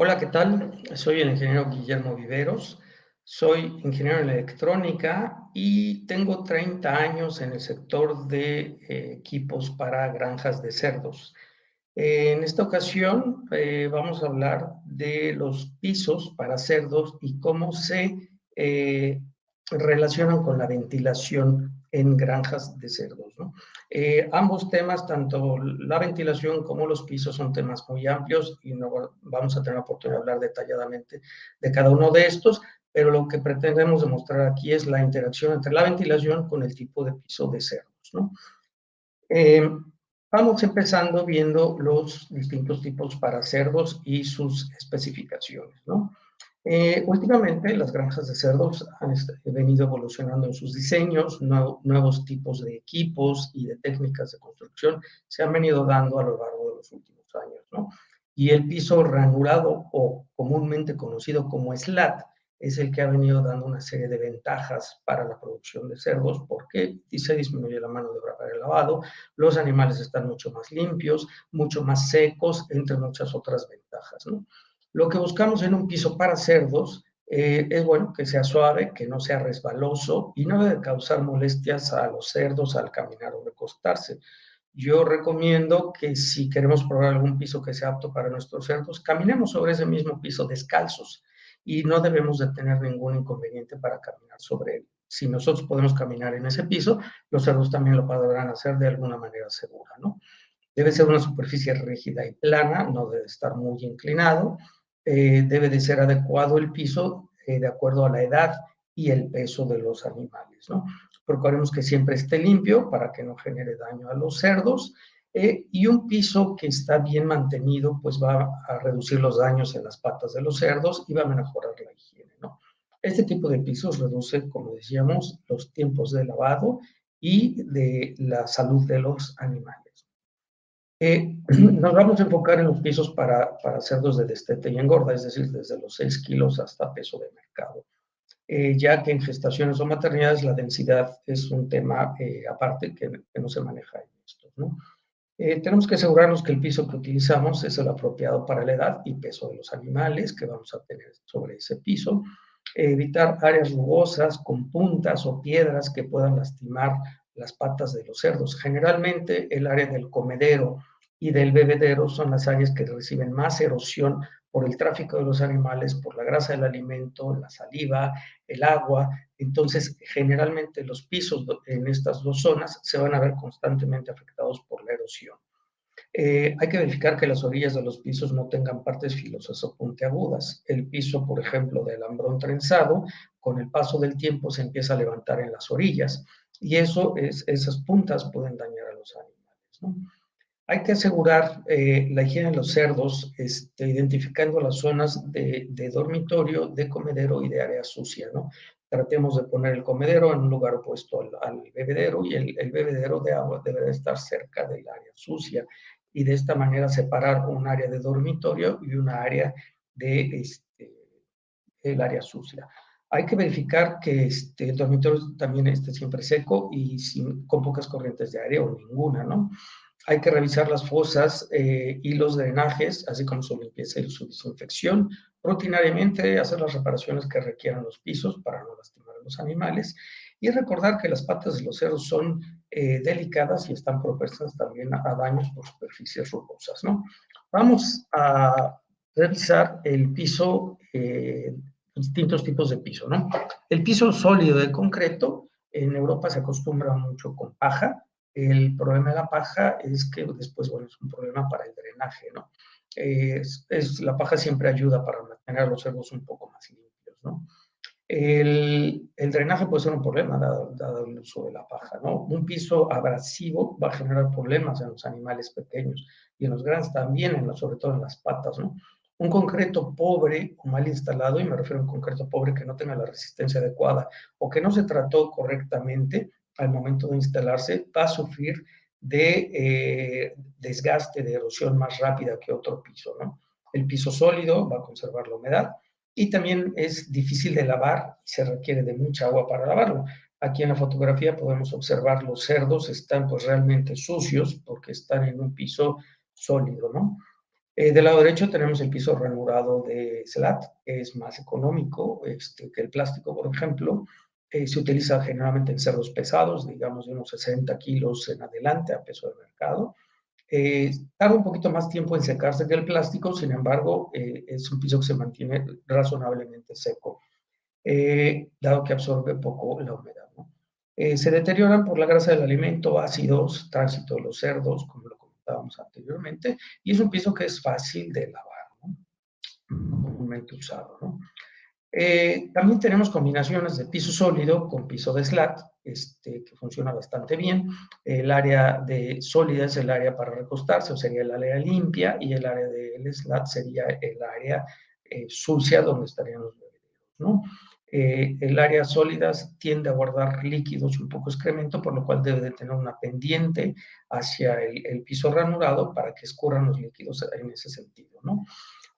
Hola, ¿qué tal? Soy el ingeniero Guillermo Viveros. Soy ingeniero en electrónica y tengo 30 años en el sector de eh, equipos para granjas de cerdos. en esta ocasión eh, vamos a hablar de los pisos para cerdos y cómo se eh, relacionan con la ventilación en granjas de cerdos. ¿no? Eh, ambos temas, tanto la ventilación como los pisos, son temas muy amplios y no vamos a tener la oportunidad de hablar detalladamente de cada uno de estos, pero lo que pretendemos demostrar aquí es la interacción entre la ventilación con el tipo de piso de cerdos. ¿no? Eh, vamos empezando viendo los distintos tipos para cerdos y sus especificaciones. ¿no? Eh, últimamente las granjas de cerdos han venido evolucionando en sus diseños, nuevos tipos de equipos y de técnicas de construcción se han venido dando a lo largo de los últimos años, ¿no? Y el piso ranurado o comúnmente conocido como SLAT es el que ha venido dando una serie de ventajas para la producción de cerdos porque se disminuye la mano de obra para el lavado, los animales están mucho más limpios, mucho más secos, entre muchas otras ventajas, ¿no? Lo que buscamos en un piso para cerdos eh, es bueno que sea suave, que no sea resbaloso y no debe causar molestias a los cerdos al caminar o recostarse. Yo recomiendo que si queremos probar algún piso que sea apto para nuestros cerdos, caminemos sobre ese mismo piso descalzos y no debemos de tener ningún inconveniente para caminar sobre él. Si nosotros podemos caminar en ese piso, los cerdos también lo podrán hacer de alguna manera segura, ¿no? Debe ser una superficie rígida y plana, no debe estar muy inclinado eh, debe de ser adecuado el piso eh, de acuerdo a la edad y el peso de los animales, ¿no? Procuremos que siempre esté limpio para que no genere daño a los cerdos eh, y un piso que está bien mantenido pues va a reducir los daños en las patas de los cerdos y va a mejorar la higiene, ¿no? Este tipo de pisos reduce, como decíamos, los tiempos de lavado y de la salud de los animales. Eh, nos vamos a enfocar en los pisos para, para, cerdos de destete y engorda, es decir, desde los 6 kilos hasta peso de mercado. Eh, ya que en gestaciones o maternidades la densidad es un tema eh, aparte que, que, no se maneja en esto. ¿no? tenemos que asegurarnos que el piso que utilizamos es el apropiado para la edad y peso de los animales que vamos a tener sobre ese piso. evitar áreas rugosas con puntas o piedras que puedan lastimar las patas de los cerdos. Generalmente el área del comedero y del bebedero son las áreas que reciben más erosión por el tráfico de los animales, por la grasa del alimento, la saliva, el agua. Entonces, generalmente los pisos en estas dos zonas se van a ver constantemente afectados por la erosión. Eh, hay que verificar que las orillas de los pisos no tengan partes filosas o puntiagudas. El piso, por ejemplo, de alambrón trenzado, con el paso del tiempo se empieza a levantar en las orillas y eso es, esas puntas pueden dañar a los animales. Hay que asegurar eh, la higiene de los cerdos, este, identificando las zonas de, dormitorio, de comedero y de área sucia. Tratemos de poner el comedero en un lugar opuesto al, bebedero y el, bebedero de agua debe estar cerca del área sucia y de esta manera separar un área de dormitorio y una área de este, área sucia. Hay que verificar que este, el dormitorio también esté siempre seco y sin, con pocas corrientes de aire o ninguna, ¿no? Hay que revisar las fosas eh, y los drenajes, así como su limpieza y su desinfección. Rutinariamente hacer las reparaciones que requieran los pisos para no lastimar a los animales. Y recordar que las patas de los cerdos son eh, delicadas y están propuestas también a, daños por superficies rugosas, ¿no? Vamos a revisar el piso, eh, distintos tipos de piso, ¿no? El piso sólido de concreto, en Europa se acostumbra mucho con paja, el problema de la paja es que después, bueno, es un problema para el drenaje, ¿no? Es, la paja siempre ayuda para mantener los cerdos un poco más limpios, ¿no? El, drenaje puede ser un problema dado, el uso de la paja, ¿no? Un piso abrasivo va a generar problemas en los animales pequeños y en los grandes también, sobre todo en las patas, ¿no? Un concreto pobre o mal instalado, y me refiero a un concreto pobre que no tenga la resistencia adecuada o que no se trató correctamente, al momento de instalarse va a sufrir de eh, desgaste, de erosión más rápida que otro piso, ¿no? El piso sólido va a conservar la humedad y también es difícil de lavar y se requiere de mucha agua para lavarlo. Aquí en la fotografía podemos observar los cerdos están pues realmente sucios porque están en un piso sólido, ¿no? Eh, del lado derecho tenemos el piso ranurado de SLAT, es más económico este, que el plástico, por ejemplo. Eh, se utiliza generalmente en cerdos pesados, digamos de unos 60 kilos en adelante a peso de mercado. Eh, tarda un poquito más tiempo en secarse que el plástico, sin embargo, es un piso que se mantiene razonablemente seco, dado que absorbe poco la humedad. se deterioran por la grasa del alimento, ácidos, tránsito de los cerdos, como lo anteriormente, y es un piso que es fácil de lavar, ¿no? comúnmente usado. ¿no? Eh, también tenemos combinaciones de piso sólido con piso de slat, este, que funciona bastante bien. El área de sólida es el área para recostarse, o sería el área limpia, y el área del slat sería el área eh, sucia donde estarían los bebederos, ¿no? Eh, el área sólida tiende a guardar líquidos un poco excremento, por lo cual debe de tener una pendiente hacia el, piso ranurado para que escurran los líquidos en ese sentido.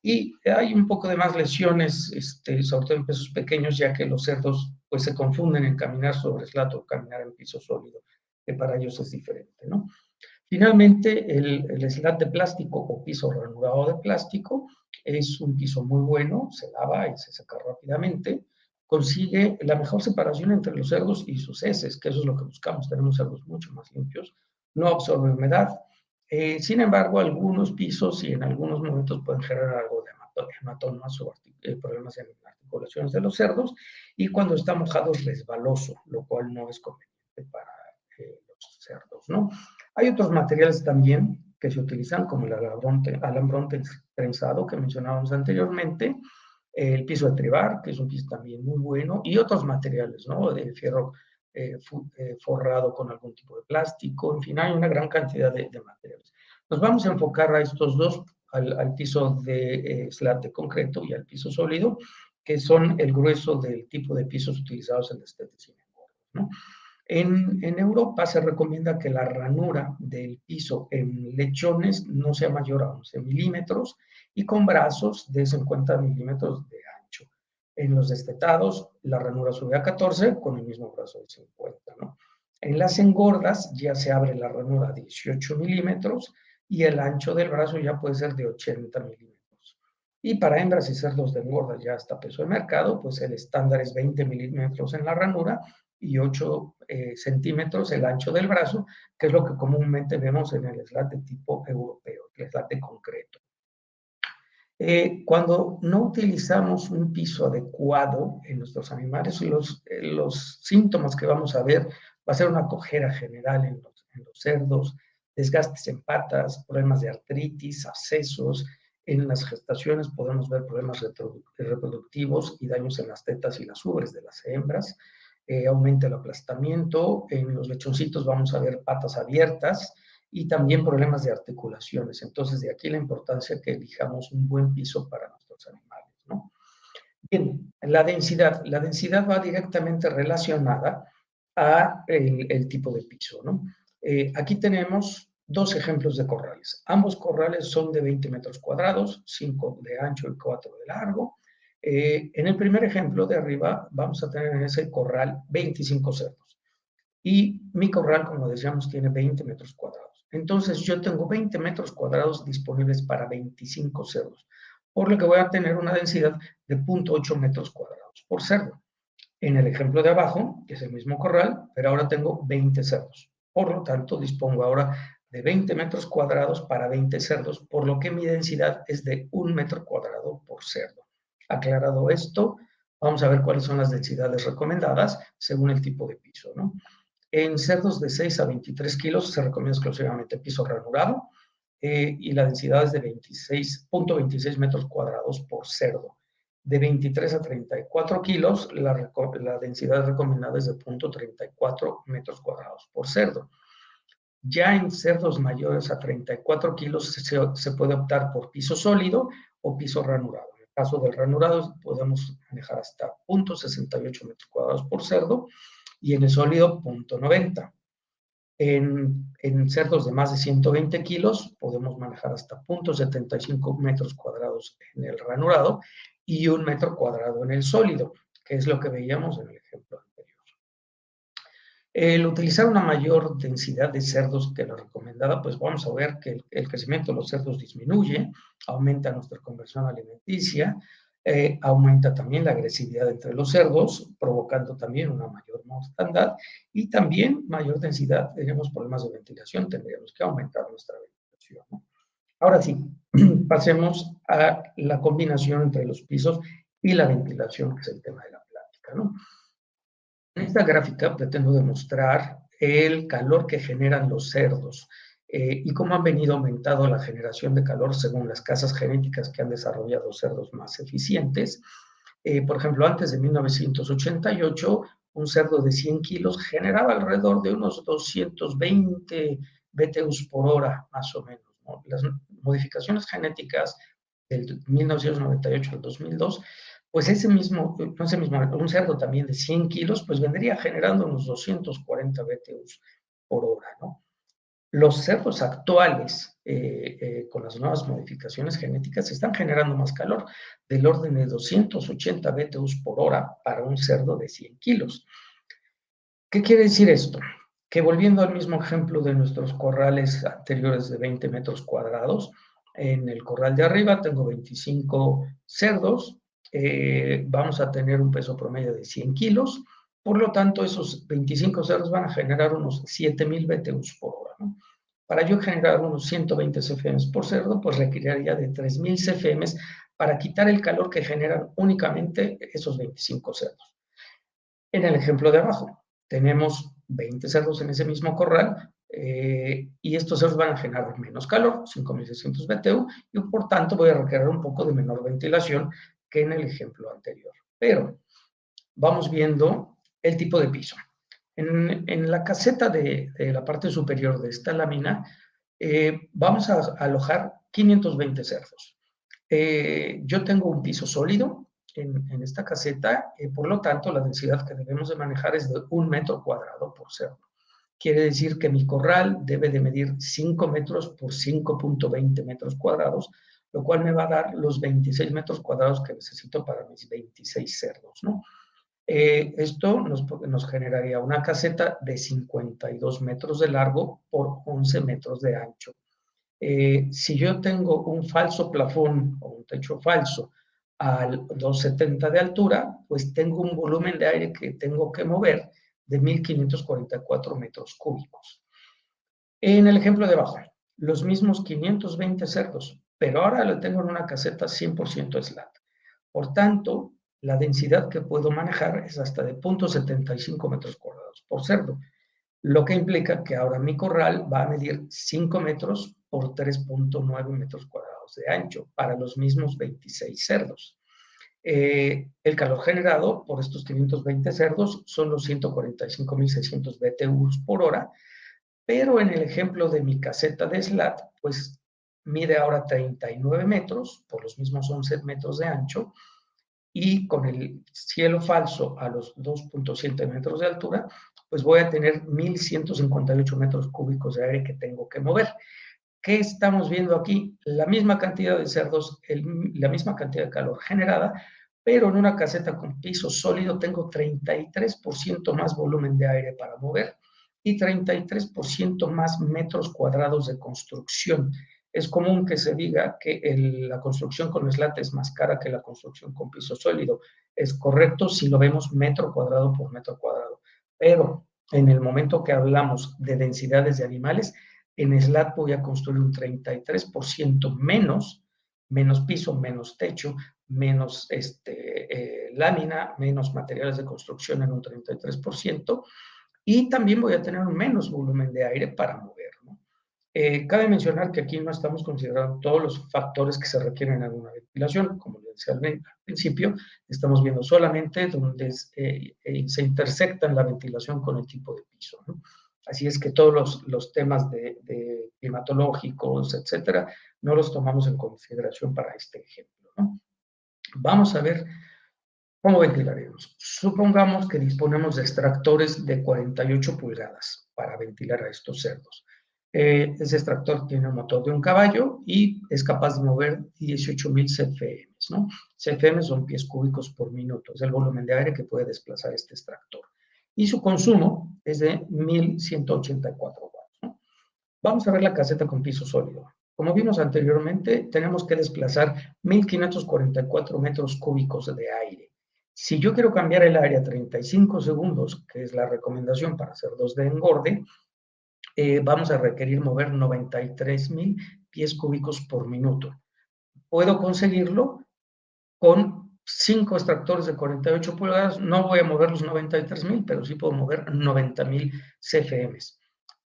Y hay un poco de más lesiones, este, sobre todo en pesos pequeños, ya que los cerdos pues se confunden en caminar sobre slato o caminar en piso sólido, que para ellos es diferente. Finalmente, el, el slat de plástico o piso ranurado de plástico es un piso muy bueno, se lava y se seca rápidamente, consigue la mejor separación entre los cerdos y sus heces, que eso es lo que buscamos. Tenemos cerdos mucho más limpios, no absorbe humedad. Eh, sin embargo, algunos pisos y en algunos momentos pueden generar algo de hematomas o eh, problemas en articulaciones de los cerdos y cuando está mojado es resbaloso, lo cual no es conveniente para eh, los cerdos. ¿no? Hay otros materiales también que se utilizan, como el alambrón trenzado que mencionábamos anteriormente, el piso de tribar, que es un piso también muy bueno, y otros materiales, ¿no? De fierro eh, eh, forrado con algún tipo de plástico, en fin, hay una gran cantidad de, materiales. Nos vamos a enfocar a estos dos, al, piso de eh, slat de concreto y al piso sólido, que son el grueso del tipo de pisos utilizados en la estética. ¿no? En, Europa se recomienda que la ranura del piso en lechones no sea mayor a 11 milímetros y con brazos de 50 milímetros de ancho. En los destetados, la ranura sube a 14 con el mismo brazo de 50. ¿no? En las engordas ya se abre la ranura a 18 milímetros y el ancho del brazo ya puede ser de 80 milímetros. Y para hembras y cerdos de engorda ya hasta peso de mercado, pues el estándar es 20 milímetros en la ranura y 8 eh, centímetros el ancho del brazo, que es lo que comúnmente vemos en el slat tipo europeo, el slat de concreto. Eh, cuando no utilizamos un piso adecuado en nuestros animales, los, eh, los síntomas que vamos a ver va a ser una cojera general en los, en los cerdos, desgastes en patas, problemas de artritis, abscesos. En las gestaciones podemos ver problemas reproductivos y daños en las tetas y las ubres de las hembras. Eh, aumenta el aplastamiento. En los lechoncitos vamos a ver patas abiertas, y también problemas de articulaciones. Entonces, de aquí la importancia que elijamos un buen piso para nuestros animales, ¿no? Bien, la densidad. La densidad va directamente relacionada a el, tipo de piso, ¿no? Eh, aquí tenemos dos ejemplos de corrales. Ambos corrales son de 20 metros cuadrados, 5 de ancho y 4 de largo. Eh, en el primer ejemplo de arriba vamos a tener en ese corral 25 cerdos. Y mi corral, como decíamos, tiene 20 metros cuadrados. Entonces yo tengo 20 metros cuadrados disponibles para 25 cerdos, por lo que voy a tener una densidad de 0.8 metros cuadrados por cerdo. En el ejemplo de abajo, que es el mismo corral, pero ahora tengo 20 cerdos. Por lo tanto, dispongo ahora de 20 metros cuadrados para 20 cerdos, por lo que mi densidad es de 1 metro cuadrado por cerdo. Aclarado esto, vamos a ver cuáles son las densidades recomendadas según el tipo de piso. ¿no? En cerdos de 6 a 23 kilos se recomienda exclusivamente piso ranurado eh, y la densidad es de 26.26 metros cuadrados por cerdo. De 23 a 34 kilos, la, la densidad recomendada es de 0.34 metros cuadrados por cerdo. Ya en cerdos mayores a 34 kilos se, se, puede optar por piso sólido o piso ranurado. Caso del ranurado podemos manejar hasta 0.68 metros cuadrados por cerdo y en el sólido 0.90. En, en, cerdos de más de 120 kilos podemos manejar hasta 0.75 metros cuadrados en el ranurado y un metro cuadrado en el sólido, que es lo que veíamos en el ejemplo. El utilizar una mayor densidad de cerdos que la recomendada, pues vamos a ver que el, crecimiento de los cerdos disminuye, aumenta nuestra conversión alimenticia, eh, aumenta también la agresividad entre los cerdos, provocando también una mayor mortandad y también mayor densidad. Tenemos problemas de ventilación, tendríamos que aumentar nuestra ventilación. Ahora sí, pasemos a la combinación entre los pisos y la ventilación, que es el tema de la plática. ¿no? En esta gráfica pretendo demostrar el calor que generan los cerdos eh, y cómo han venido aumentando la generación de calor según las casas genéticas que han desarrollado cerdos más eficientes. Eh, por ejemplo, antes de 1988, un cerdo de 100 kilos generaba alrededor de unos 220 BTUs por hora, más o menos. Las modificaciones genéticas del 1998 al 2002 pues ese mismo, no ese mismo, un cerdo también de 100 kilos, pues vendría generando unos 240 BTUs por hora, ¿no? Los cerdos actuales, eh, eh, con las nuevas modificaciones genéticas, están generando más calor, del orden de 280 BTUs por hora para un cerdo de 100 kilos. ¿Qué quiere decir esto? Que volviendo al mismo ejemplo de nuestros corrales anteriores de 20 metros cuadrados, en el corral de arriba tengo 25 cerdos, eh, vamos a tener un peso promedio de 100 kilos, por lo tanto esos 25 cerdos van a generar unos 7000 BTUs por hora. ¿no? Para yo generar unos 120 CFM por cerdo, pues requeriría de 3000 CFM para quitar el calor que generan únicamente esos 25 cerdos. En el ejemplo de abajo, tenemos 20 cerdos en ese mismo corral, eh, y estos cerdos van a generar menos calor, 5600 BTU, y por tanto voy a requerir un poco de menor ventilación que en el ejemplo anterior. Pero vamos viendo el tipo de piso. En, la caseta de, la parte superior de esta lámina eh, vamos a, alojar 520 cerdos. Eh, yo tengo un piso sólido en, esta caseta, eh, por lo tanto la densidad que debemos de manejar es de un metro cuadrado por cerdo. Quiere decir que mi corral debe de medir 5 metros por 5.20 metros cuadrados, lo cual me va a dar los 26 metros cuadrados que necesito para mis 26 cerdos, ¿no? Eh, esto nos, nos, generaría una caseta de 52 metros de largo por 11 metros de ancho. Eh, si yo tengo un falso plafón o un techo falso al 270 de altura, pues tengo un volumen de aire que tengo que mover de 1544 metros cúbicos. En el ejemplo de abajo, los mismos 520 cerdos pero ahora lo tengo en una caseta 100% SLAT. Por tanto, la densidad que puedo manejar es hasta de 0.75 metros cuadrados por cerdo, lo que implica que ahora mi corral va a medir 5 metros por 3.9 metros cuadrados de ancho para los mismos 26 cerdos. Eh, el calor generado por estos 520 cerdos son los 145.600 BTUs por hora, pero en el ejemplo de mi caseta de SLAT, pues mide ahora 39 metros por los mismos 11 metros de ancho y con el cielo falso a los 2.7 metros de altura, pues voy a tener 1.158 metros cúbicos de aire que tengo que mover. ¿Qué estamos viendo aquí? La misma cantidad de cerdos, la misma cantidad de calor generada, pero en una caseta con piso sólido tengo 33% más volumen de aire para mover y 33% más metros cuadrados de construcción es común que se diga que la construcción con slat es más cara que la construcción con piso sólido. Es correcto si lo vemos metro cuadrado por metro cuadrado. Pero en el momento que hablamos de densidades de animales, en slat voy a construir un 33% menos, menos piso, menos techo, menos este, eh, lámina, menos materiales de construcción en un 33%, y también voy a tener menos volumen de aire para mover. Eh, cabe mencionar que aquí no estamos considerando todos los factores que se requieren en una ventilación, como les decía al principio, estamos viendo solamente donde eh, eh, se intersectan la ventilación con el tipo de piso. Así es que todos los, los temas de, de, climatológicos, etcétera, no los tomamos en consideración para este ejemplo. Vamos a ver cómo ventilaremos. Supongamos que disponemos de extractores de 48 pulgadas para ventilar a estos cerdos. Eh, ese extractor tiene un motor de un caballo y es capaz de mover 18.000 CFM, ¿no? CFM son pies cúbicos por minuto, es el volumen de aire que puede desplazar este extractor. y su consumo es de 1184 watts. Vamos a ver la caseta con piso sólido. Como vimos anteriormente, tenemos que desplazar 1544 metros cúbicos de aire. Si yo quiero cambiar el aire a 35 segundos, que es la recomendación para hacer dos de engorde, eh, vamos a requerir mover 93 mil pies cúbicos por minuto. Puedo conseguirlo con cinco extractores de 48 pulgadas. No voy a mover los 93 mil, pero sí puedo mover 90 mil CFMs.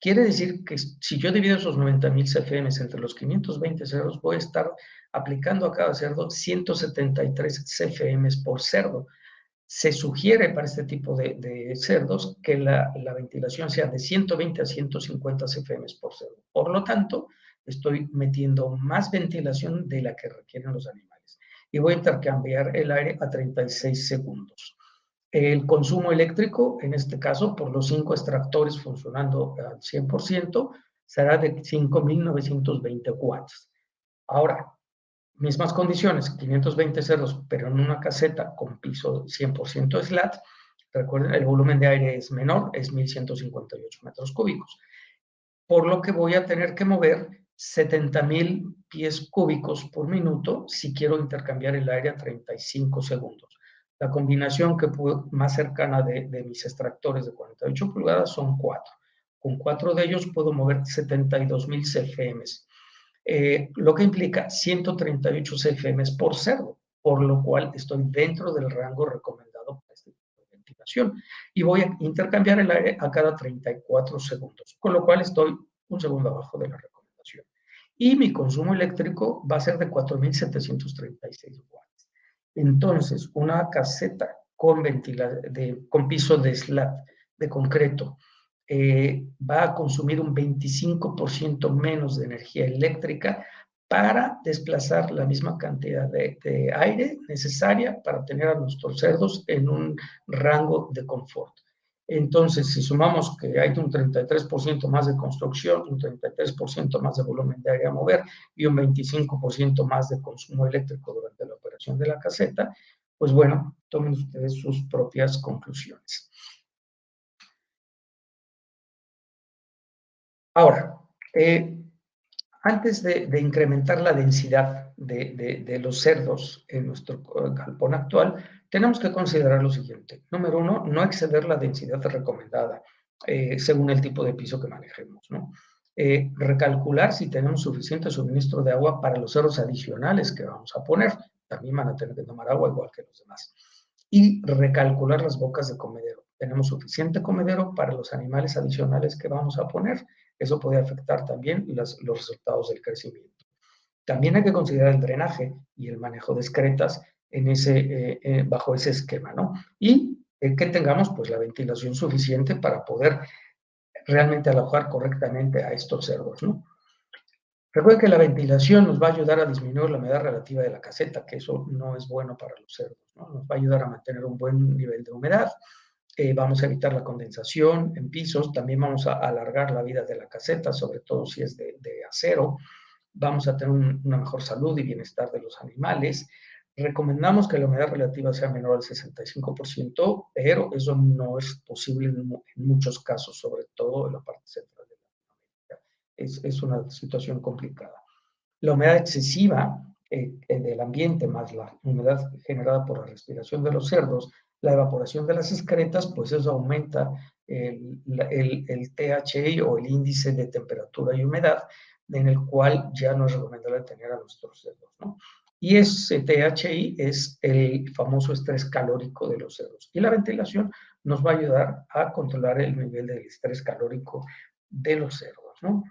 Quiere decir que si yo divido esos 90 mil CFMs entre los 520 cerdos, voy a estar aplicando a cada cerdo 173 CFMs por cerdo se sugiere para este tipo de, cerdos que la, ventilación sea de 120 a 150 CFM por cerdo. Por lo tanto, estoy metiendo más ventilación de la que requieren los animales. Y voy a intercambiar el aire a 36 segundos. El consumo eléctrico, en este caso, por los cinco extractores funcionando al 100%, será de 5.920 watts. Ahora, mismas condiciones, 520 cerdos, pero en una caseta con piso 100% slat, recuerden, el volumen de aire es menor, es 1158 metros cúbicos, por lo que voy a tener que mover 70.000 pies cúbicos por minuto si quiero intercambiar el aire a 35 segundos. La combinación que más cercana de, de mis extractores de 48 pulgadas son cuatro. Con cuatro de ellos puedo mover 72.000 CFMs eh, lo que implica 138 CFM por cerdo, por lo cual estoy dentro del rango recomendado para este tipo de ventilación. Y voy a intercambiar el aire a cada 34 segundos, con lo cual estoy un segundo abajo de la recomendación. Y mi consumo eléctrico va a ser de 4.736 watts. Entonces, una caseta con, de, con piso de slat, de concreto, eh, va a consumir un 25% menos de energía eléctrica para desplazar la misma cantidad de, aire necesaria para tener a nuestros cerdos en un rango de confort. Entonces, si sumamos que hay un 33% más de construcción, un 33% más de volumen de aire a mover y un 25% más de consumo eléctrico durante la operación de la caseta, pues bueno, tomen ustedes sus propias conclusiones. Ahora, eh, antes de, incrementar la densidad de, los cerdos en nuestro galpón actual, tenemos que considerar lo siguiente. Número uno, no exceder la densidad recomendada eh, según el tipo de piso que manejemos. Eh, recalcular si tenemos suficiente suministro de agua para los cerdos adicionales que vamos a poner. También van a tener que tomar agua igual que los demás. Y recalcular las bocas de comedero. Tenemos suficiente comedero para los animales adicionales que vamos a poner eso puede afectar también los resultados del crecimiento. También hay que considerar el drenaje y el manejo de excretas en ese, eh, eh, bajo ese esquema, ¿no? Y eh, que tengamos pues la ventilación suficiente para poder realmente alojar correctamente a estos cerdos, ¿no? Recuerden que la ventilación nos va a ayudar a disminuir la humedad relativa de la caseta, que eso no es bueno para los cerdos, ¿no? Nos va a ayudar a mantener un buen nivel de humedad, eh, vamos a evitar la condensación en pisos, también vamos a alargar la vida de la caseta, sobre todo si es de, acero, vamos a tener una mejor salud y bienestar de los animales. Recomendamos que la humedad relativa sea menor al 65%, pero eso no es posible en, muchos casos, sobre todo en la parte central de Latinoamérica. Es, es una situación complicada. La humedad excesiva eh, del ambiente más la humedad generada por la respiración de los cerdos la evaporación de las excretas, pues eso aumenta el, el, THI o el índice de temperatura y humedad, en el cual ya no es recomendable tener a nuestros cerdos, ¿no? Y ese THI es el famoso estrés calórico de los cerdos. Y la ventilación nos va a ayudar a controlar el nivel del estrés calórico de los cerdos, ¿no?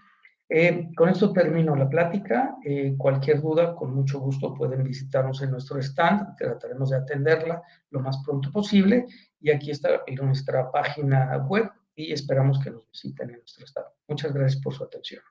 Eh, con esto termino la plática. Eh, cualquier duda, con mucho gusto pueden visitarnos en nuestro stand. Trataremos de atenderla lo más pronto posible. Y aquí está nuestra página web y esperamos que nos visiten en nuestro stand. Muchas gracias por su atención.